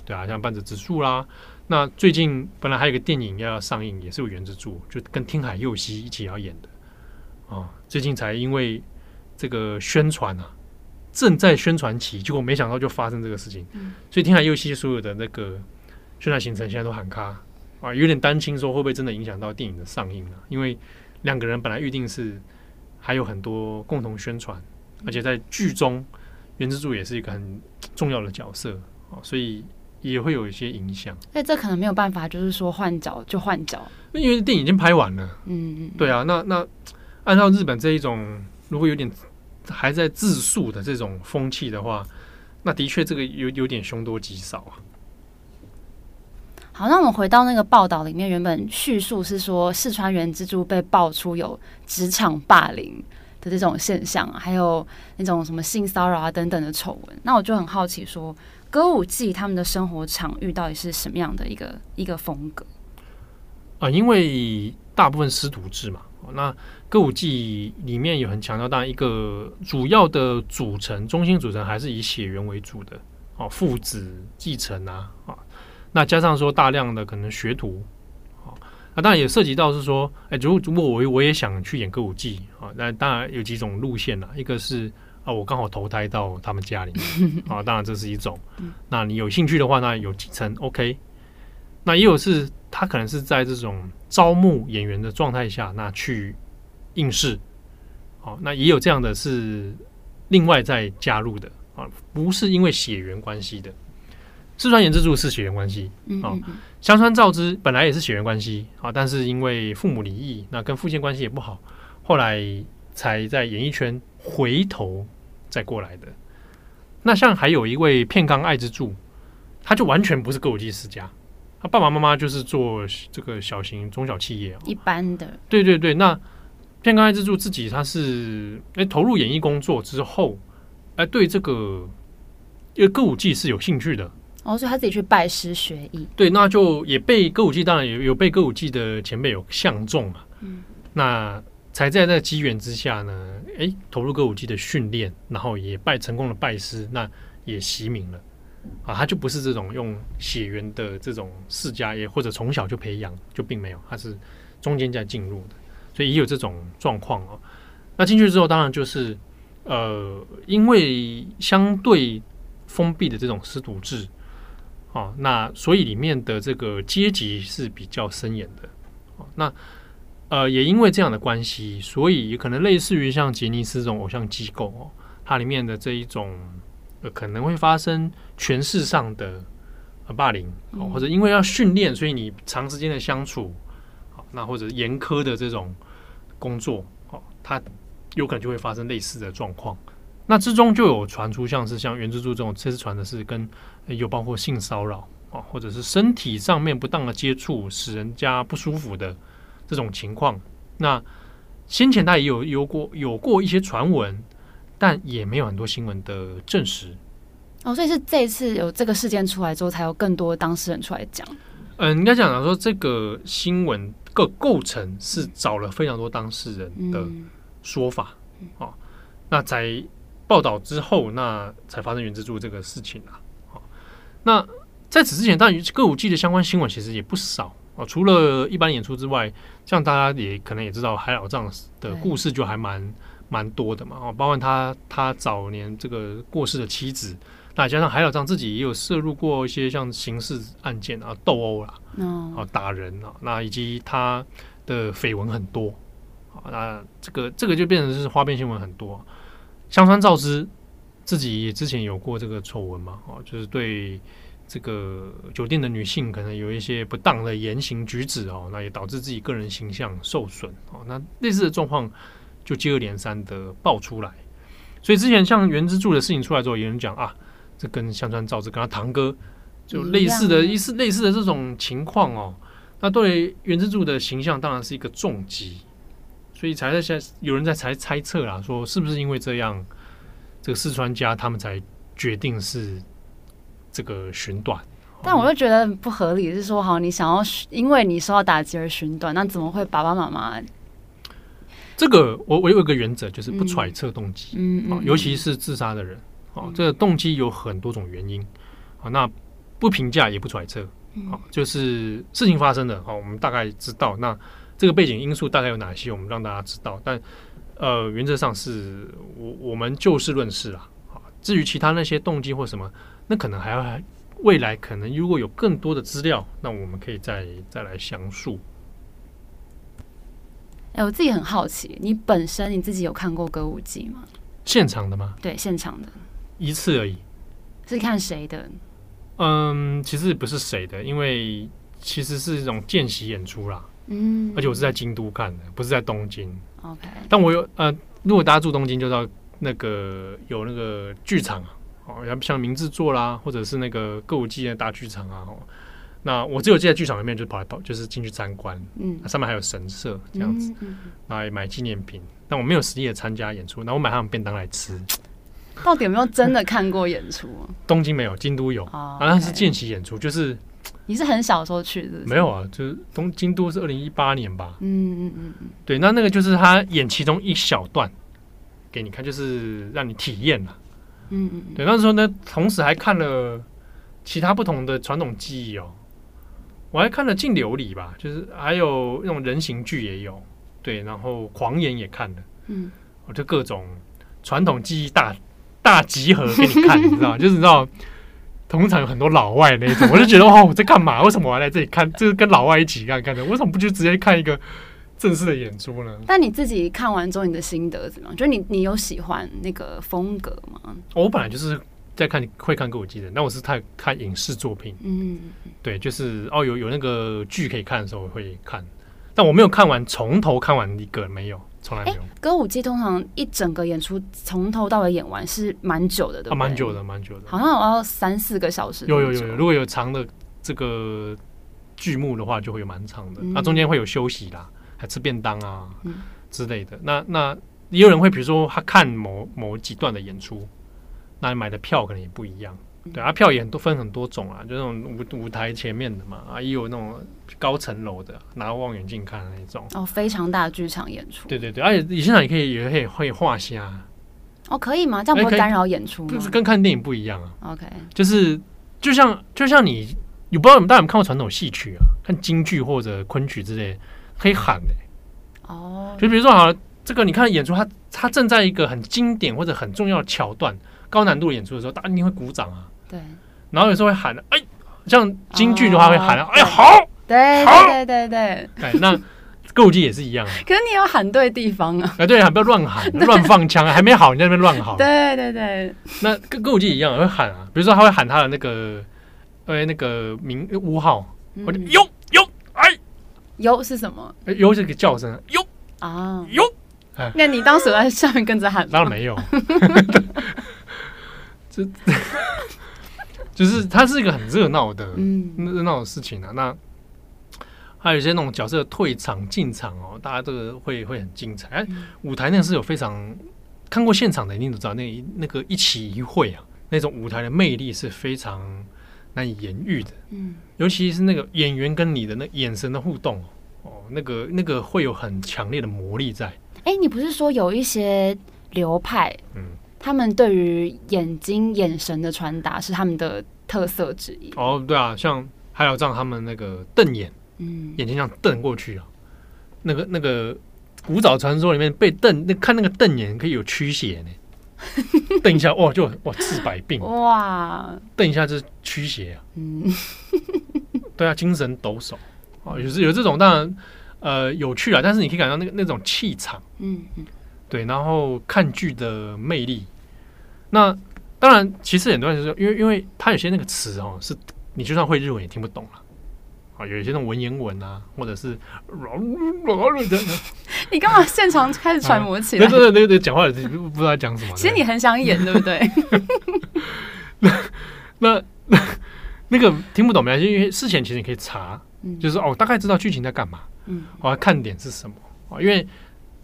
S2: 对啊，像半泽直树啦。那最近本来还有一个电影要上映，也是有原之助，就跟听海佑希一起要演的啊、哦。最近才因为这个宣传啊，正在宣传期，结果没想到就发生这个事情，嗯、所以天海佑希所有的那个宣传行程现在都喊卡啊，有点担心说会不会真的影响到电影的上映啊？因为两个人本来预定是。还有很多共同宣传，而且在剧中，原之助也是一个很重要的角色啊，所以也会有一些影响。
S1: 哎，这可能没有办法，就是说换角就换角，
S2: 因为电影已经拍完了。嗯嗯，对啊，那那按照日本这一种如果有点还在自述的这种风气的话，那的确这个有有点凶多吉少啊。
S1: 好，那我们回到那个报道里面，原本叙述是说四川原蜘蛛被爆出有职场霸凌的这种现象，还有那种什么性骚扰啊等等的丑闻。那我就很好奇说，说歌舞伎他们的生活场域到底是什么样的一个一个风格？
S2: 啊，因为大部分师徒制嘛，那歌舞伎里面有很强调，当然一个主要的组成，中心组成还是以血缘为主的哦，父子继承啊啊。那加上说大量的可能学徒，啊，那当然也涉及到是说，哎，如如果我我也想去演歌舞伎啊，那当然有几种路线啦，一个是啊，我刚好投胎到他们家里面啊，(laughs) 当然这是一种。那你有兴趣的话，那有继承 OK。那也有是他可能是在这种招募演员的状态下，那去应试，好，那也有这样的是另外再加入的啊，不是因为血缘关系的。四川原之助是血缘关系，啊，香川照之本来也是血缘关系，啊，但是因为父母离异，那跟父亲关系也不好，后来才在演艺圈回头再过来的。那像还有一位片冈爱之助，他就完全不是歌舞伎世家，他爸爸妈妈就是做这个小型中小企业，
S1: 一般的。
S2: 对对对，那片冈爱之助自己他是哎投入演艺工作之后，哎对这个因为歌舞伎是有兴趣的。
S1: 哦，所以他自己去拜师学艺。
S2: 对，那就也被歌舞伎，当然有有被歌舞伎的前辈有相中啊。
S1: 嗯，
S2: 那才在这个机缘之下呢，哎，投入歌舞伎的训练，然后也拜成功的拜师，那也习名了啊，他就不是这种用血缘的这种世家，也或者从小就培养，就并没有，他是中间在进入的，所以也有这种状况哦。那进去之后，当然就是呃，因为相对封闭的这种师徒制。哦，那所以里面的这个阶级是比较森严的。哦，那呃，也因为这样的关系，所以可能类似于像杰尼斯这种偶像机构哦，它里面的这一种呃，可能会发生权势上的呃霸凌，或者因为要训练，所以你长时间的相处，那或者严苛的这种工作哦，他有可能就会发生类似的状况。那之中就有传出像是像原之助这种，这次传的是跟有包括性骚扰啊，或者是身体上面不当的接触，使人家不舒服的这种情况。那先前他也有有过有过一些传闻，但也没有很多新闻的证实。
S1: 哦，所以是这一次有这个事件出来之后，才有更多当事人出来讲。
S2: 嗯，应该讲讲说这个新闻个构成是找了非常多当事人的说法哦，那在。报道之后，那才发生原之助这个事情啊。好，那在此之前，当然歌舞伎的相关新闻其实也不少哦。除了一般演出之外，像大家也可能也知道，海老藏的故事就还蛮蛮多的嘛。哦，包括他他早年这个过世的妻子，那加上海老藏自己也有涉入过一些像刑事案件啊、斗殴啦、啊、打人啊，那以及他的绯闻很多啊。那这个这个就变成是花边新闻很多。香川照之自己也之前有过这个丑闻嘛，哦，就是对这个酒店的女性可能有一些不当的言行举止哦，那也导致自己个人形象受损哦，那类似的状况就接二连三的爆出来，所以之前像原之助的事情出来之后，有人讲啊，这跟香川照之跟他堂哥就类似的一似类似的这种情况哦，那对原之助的形象当然是一个重击。所以才在现在有人在猜猜测啦，说是不是因为这样，这个四川家他们才决定是这个寻短？
S1: 但我又觉得不合理，是说好你想要因为你受到打击而寻短，那怎么会爸爸妈妈？
S2: 这个我我有一个原则，就是不揣测动机，
S1: 嗯嗯，
S2: 尤其是自杀的人，哦，这个动机有很多种原因，好，那不评价也不揣测，好，就是事情发生的，好，我们大概知道那。这个背景因素大概有哪些？我们让大家知道，但呃，原则上是我我们就事论事啦。好，至于其他那些动机或什么，那可能还要未来可能如果有更多的资料，那我们可以再再来详述。
S1: 哎，我自己很好奇，你本身你自己有看过歌舞伎吗？
S2: 现场的吗？
S1: 对，现场的，
S2: 一次而已。
S1: 是看谁的？
S2: 嗯，其实不是谁的，因为其实是一种见习演出啦。
S1: 嗯，
S2: 而且我是在京都看的，不是在东京。
S1: OK，
S2: 但我有呃，如果大家住东京，就到那个有那个剧场啊哦，像明治座啦，或者是那个歌舞伎的大剧场啊。那我只有进在剧场里面，就跑来跑，就是进去参观。嗯，上面还有神社这样子，然后也买纪念品。但我没有实际的参加演出，那我买他们便当来吃。
S1: 到底有没有真的看过演出？
S2: 东京没有，京都有。啊，那是见习演出，就是。
S1: 你是很小时候去的？
S2: 没有啊，就是东京都是二零一八年吧。
S1: 嗯嗯嗯嗯，
S2: 对，那那个就是他演其中一小段给你看，就是让你体验了。
S1: 嗯嗯，
S2: 对，那时候呢，同时还看了其他不同的传统技艺哦。我还看了净琉璃吧，就是还有那种人形剧也有。对，然后狂言也看了。
S1: 嗯，
S2: 我就各种传统技艺大大集合给你看，(laughs) 你知道，就是你知道。通常有很多老外那种，我就觉得哦，我在干嘛？为什么我要来这里看？就是跟老外一起看看的，为什么不就直接看一个正式的演出呢？
S1: 但你自己看完之后，你的心得怎么样？就你你有喜欢那个风格吗？
S2: 我本来就是在看会看歌舞伎的，那我是太看影视作品，
S1: 嗯，
S2: 对，就是哦，有有那个剧可以看的时候我会看，但我没有看完从头看完一个没有。从来没有。
S1: 歌舞伎通常一整个演出从头到尾演完是蛮久的，对不对？
S2: 蛮久的，蛮久的，
S1: 好像有要三四个小时。
S2: 有有有，如果有长的这个剧目的话，就会有蛮长的。那中间会有休息啦，还吃便当啊之类的。那那也有人会，比如说他看某某几段的演出，那你买的票可能也不一样。对啊，票也都分很多种啊，就那种舞舞台前面的嘛，啊，也有那种高层楼的，拿望远镜看的那种。
S1: 哦，非常大的剧场演出。
S2: 对对对，而且你现场也可以也可以会画虾。
S1: 哦，可以吗？这样不会干扰演出吗？
S2: 就是跟看电影不一样啊。
S1: OK，
S2: 就是就像就像你，你不知道你们大家有没有看过传统戏曲啊？看京剧或者昆曲之类，可以喊的、欸。哦，就比如说好了，这个你看演出，他他正在一个很经典或者很重要的桥段、高难度的演出的时候，大家一定会鼓掌啊。
S1: 对。
S2: 然后有时候会喊，哎，像京剧的话会喊，
S1: 哦、
S2: 哎，好。
S1: 对对对对对。
S2: 哎，那。歌舞伎也是一样啊，
S1: 可是你要喊对地方啊！
S2: 哎，对，不要乱喊，(laughs) 乱放枪啊！还没好，你在那边乱喊。
S1: 对对对，
S2: 那跟歌舞伎一样，会喊啊。比如说，他会喊他的那个，呃，那个名屋号，或者哟哟哎，
S1: 哟是什么？
S2: 哟是个叫声，哟
S1: 啊
S2: 哟。
S1: 那你当时在下面跟着喊？
S2: 当然没有，(laughs) 这就是它是一个很热闹的，嗯，热闹的事情啊。那。还有一些那种角色退场进场哦，大家这个会会很精彩。哎，舞台那个是有非常看过现场的，一定都知道那那个一起一会啊，那种舞台的魅力是非常难以言喻的。嗯，尤其是那个演员跟你的那眼神的互动哦，那个那个会有很强烈的魔力在。
S1: 哎，你不是说有一些流派，嗯，他们对于眼睛眼神的传达是他们的特色之一？
S2: 哦，对啊，像还有像他们那个瞪眼。
S1: 嗯，
S2: 眼睛这样瞪过去啊，那个那个古早传说里面被瞪，那看那个瞪眼可以有驱邪呢。(laughs) 瞪一下哇，就哇治百病
S1: 哇，
S2: 瞪一下就是驱邪啊。
S1: 嗯，(laughs)
S2: 对啊，精神抖擞啊，有是有这种当然呃有趣啊，但是你可以感到那个那种气场，
S1: 嗯嗯，
S2: 对，然后看剧的魅力。那当然，其实很多人就说，因为因为它有些那个词哦，是你就算会日文也听不懂了。啊，有一些那种文言文啊，或者是，(laughs)
S1: 你干嘛现场开始揣摩起来？
S2: 对对对 (laughs) 对，讲话也不知道在讲什么。
S1: 其实你很想演，对不对？
S2: 那那那那个听不懂没关系，因为事前其实你可以查，就是哦，大概知道剧情在干嘛，嗯，我要看点是什么啊？因为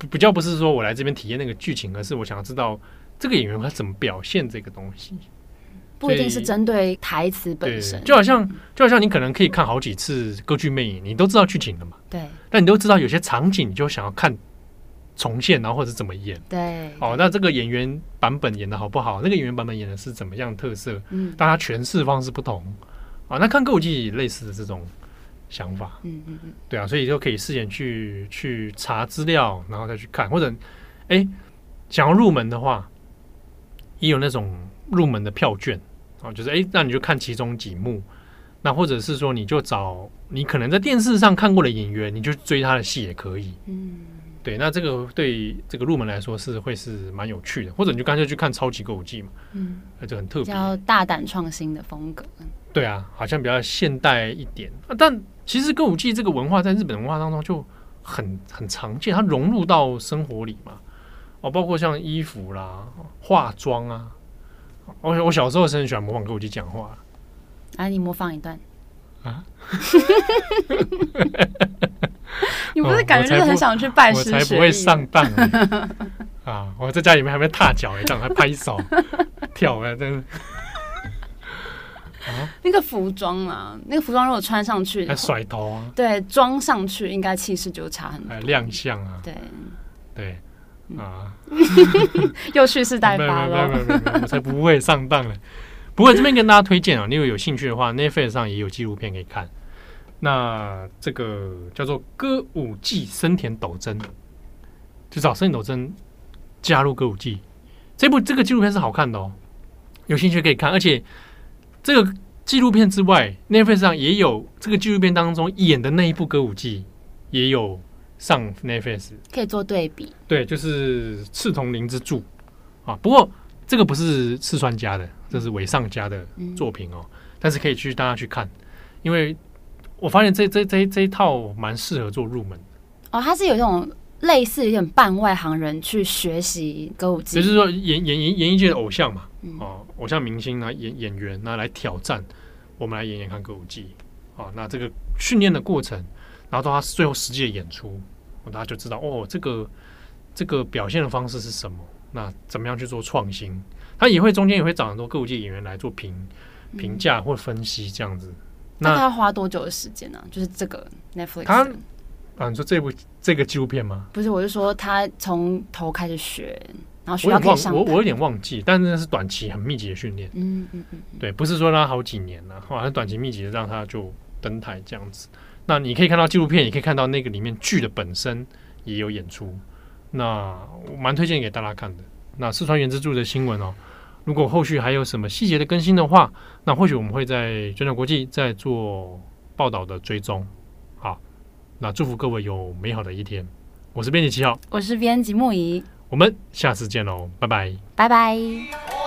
S2: 比较不是说我来这边体验那个剧情，而是我想要知道这个演员他怎么表现这个东西。
S1: 不一定是针对台词本身，
S2: 就好像就好像你可能可以看好几次歌剧魅影，你都知道剧情了嘛？
S1: 对。
S2: 但你都知道有些场景，你就想要看重现，然后或者怎么演？
S1: 对。
S2: 哦，那这个演员版本演的好不好？那个演员版本演的是怎么样特色？嗯，大家诠释方式不同啊。那看歌舞伎类似的这种想法，
S1: 嗯嗯嗯，
S2: 对啊，所以就可以事先去去查资料，然后再去看，或者哎、欸，想要入门的话，也有那种入门的票券。哦，就是哎，那你就看其中几幕，那或者是说，你就找你可能在电视上看过的演员，你就追他的戏也可以。
S1: 嗯，
S2: 对，那这个对这个入门来说是会是蛮有趣的，或者你就干脆去看超级歌舞伎嘛。
S1: 嗯，
S2: 那就很特别，比
S1: 较大胆创新的风格。
S2: 对啊，好像比较现代一点啊。但其实歌舞伎这个文化在日本文化当中就很很常见，它融入到生活里嘛。哦，包括像衣服啦、化妆啊。我我小时候是很喜欢模仿歌舞伎讲话，
S1: 来、啊，你模仿一段
S2: 啊！(laughs)
S1: 你不是感觉就是很想去拜师
S2: 哦、我才不会上当啊！我在家里面还没踏脚哎，这样还拍手跳啊，真的。
S1: 啊，那个服装啊，那个服装如果穿上去，
S2: 还甩头啊，
S1: 对，装上去应该气势就差很多，
S2: 还亮相啊，
S1: 对
S2: 对。啊，(laughs)
S1: 又蓄势待发了。
S2: 没有没有没有，我才不会上当呢。不过这边跟大家推荐啊，你如果有兴趣的话，Netflix 上也有纪录片可以看。那这个叫做《歌舞伎生田斗真》，就找生田斗真加入歌舞伎。这部这个纪录片是好看的哦，有兴趣可以看。而且这个纪录片之外，Netflix 上也有这个纪录片当中演的那一部歌舞伎也有。上 Netflix
S1: 可以做对比，
S2: 对，就是赤铜灵之柱啊。不过这个不是赤川家的，这是尾上家的作品哦。嗯、但是可以去大家去看，因为我发现这这这这一套蛮适合做入门
S1: 哦。它是有这种类似有点半外行人去学习歌舞伎，
S2: 就是说演演演演艺界的偶像嘛，嗯、哦，偶像明星啊，演演员那来挑战，我们来演演看歌舞伎哦。那这个训练的过程，然后到他最后实际的演出。大家就知道哦，这个这个表现的方式是什么？那怎么样去做创新？他也会中间也会找很多歌舞伎演员来做评评价或分析这样子。
S1: 嗯、那他要花多久的时间呢、啊？就是这个 Netflix，
S2: 他啊，你说这部这个纪录片吗？
S1: 不是，我是说他从头开始学，然后学到可以上
S2: 我我有点忘记，但是那是短期很密集的训练。嗯嗯嗯，对，不是说他好几年了、啊，好像短期密集的让他就登台这样子。那你可以看到纪录片，也可以看到那个里面剧的本身也有演出。那我蛮推荐给大家看的。那四川原之助的新闻哦，如果后续还有什么细节的更新的话，那或许我们会在转角国际再做报道的追踪。好，那祝福各位有美好的一天。我是编辑七号，
S1: 我是编辑木仪，
S2: 我们下次见喽，拜拜，
S1: 拜拜。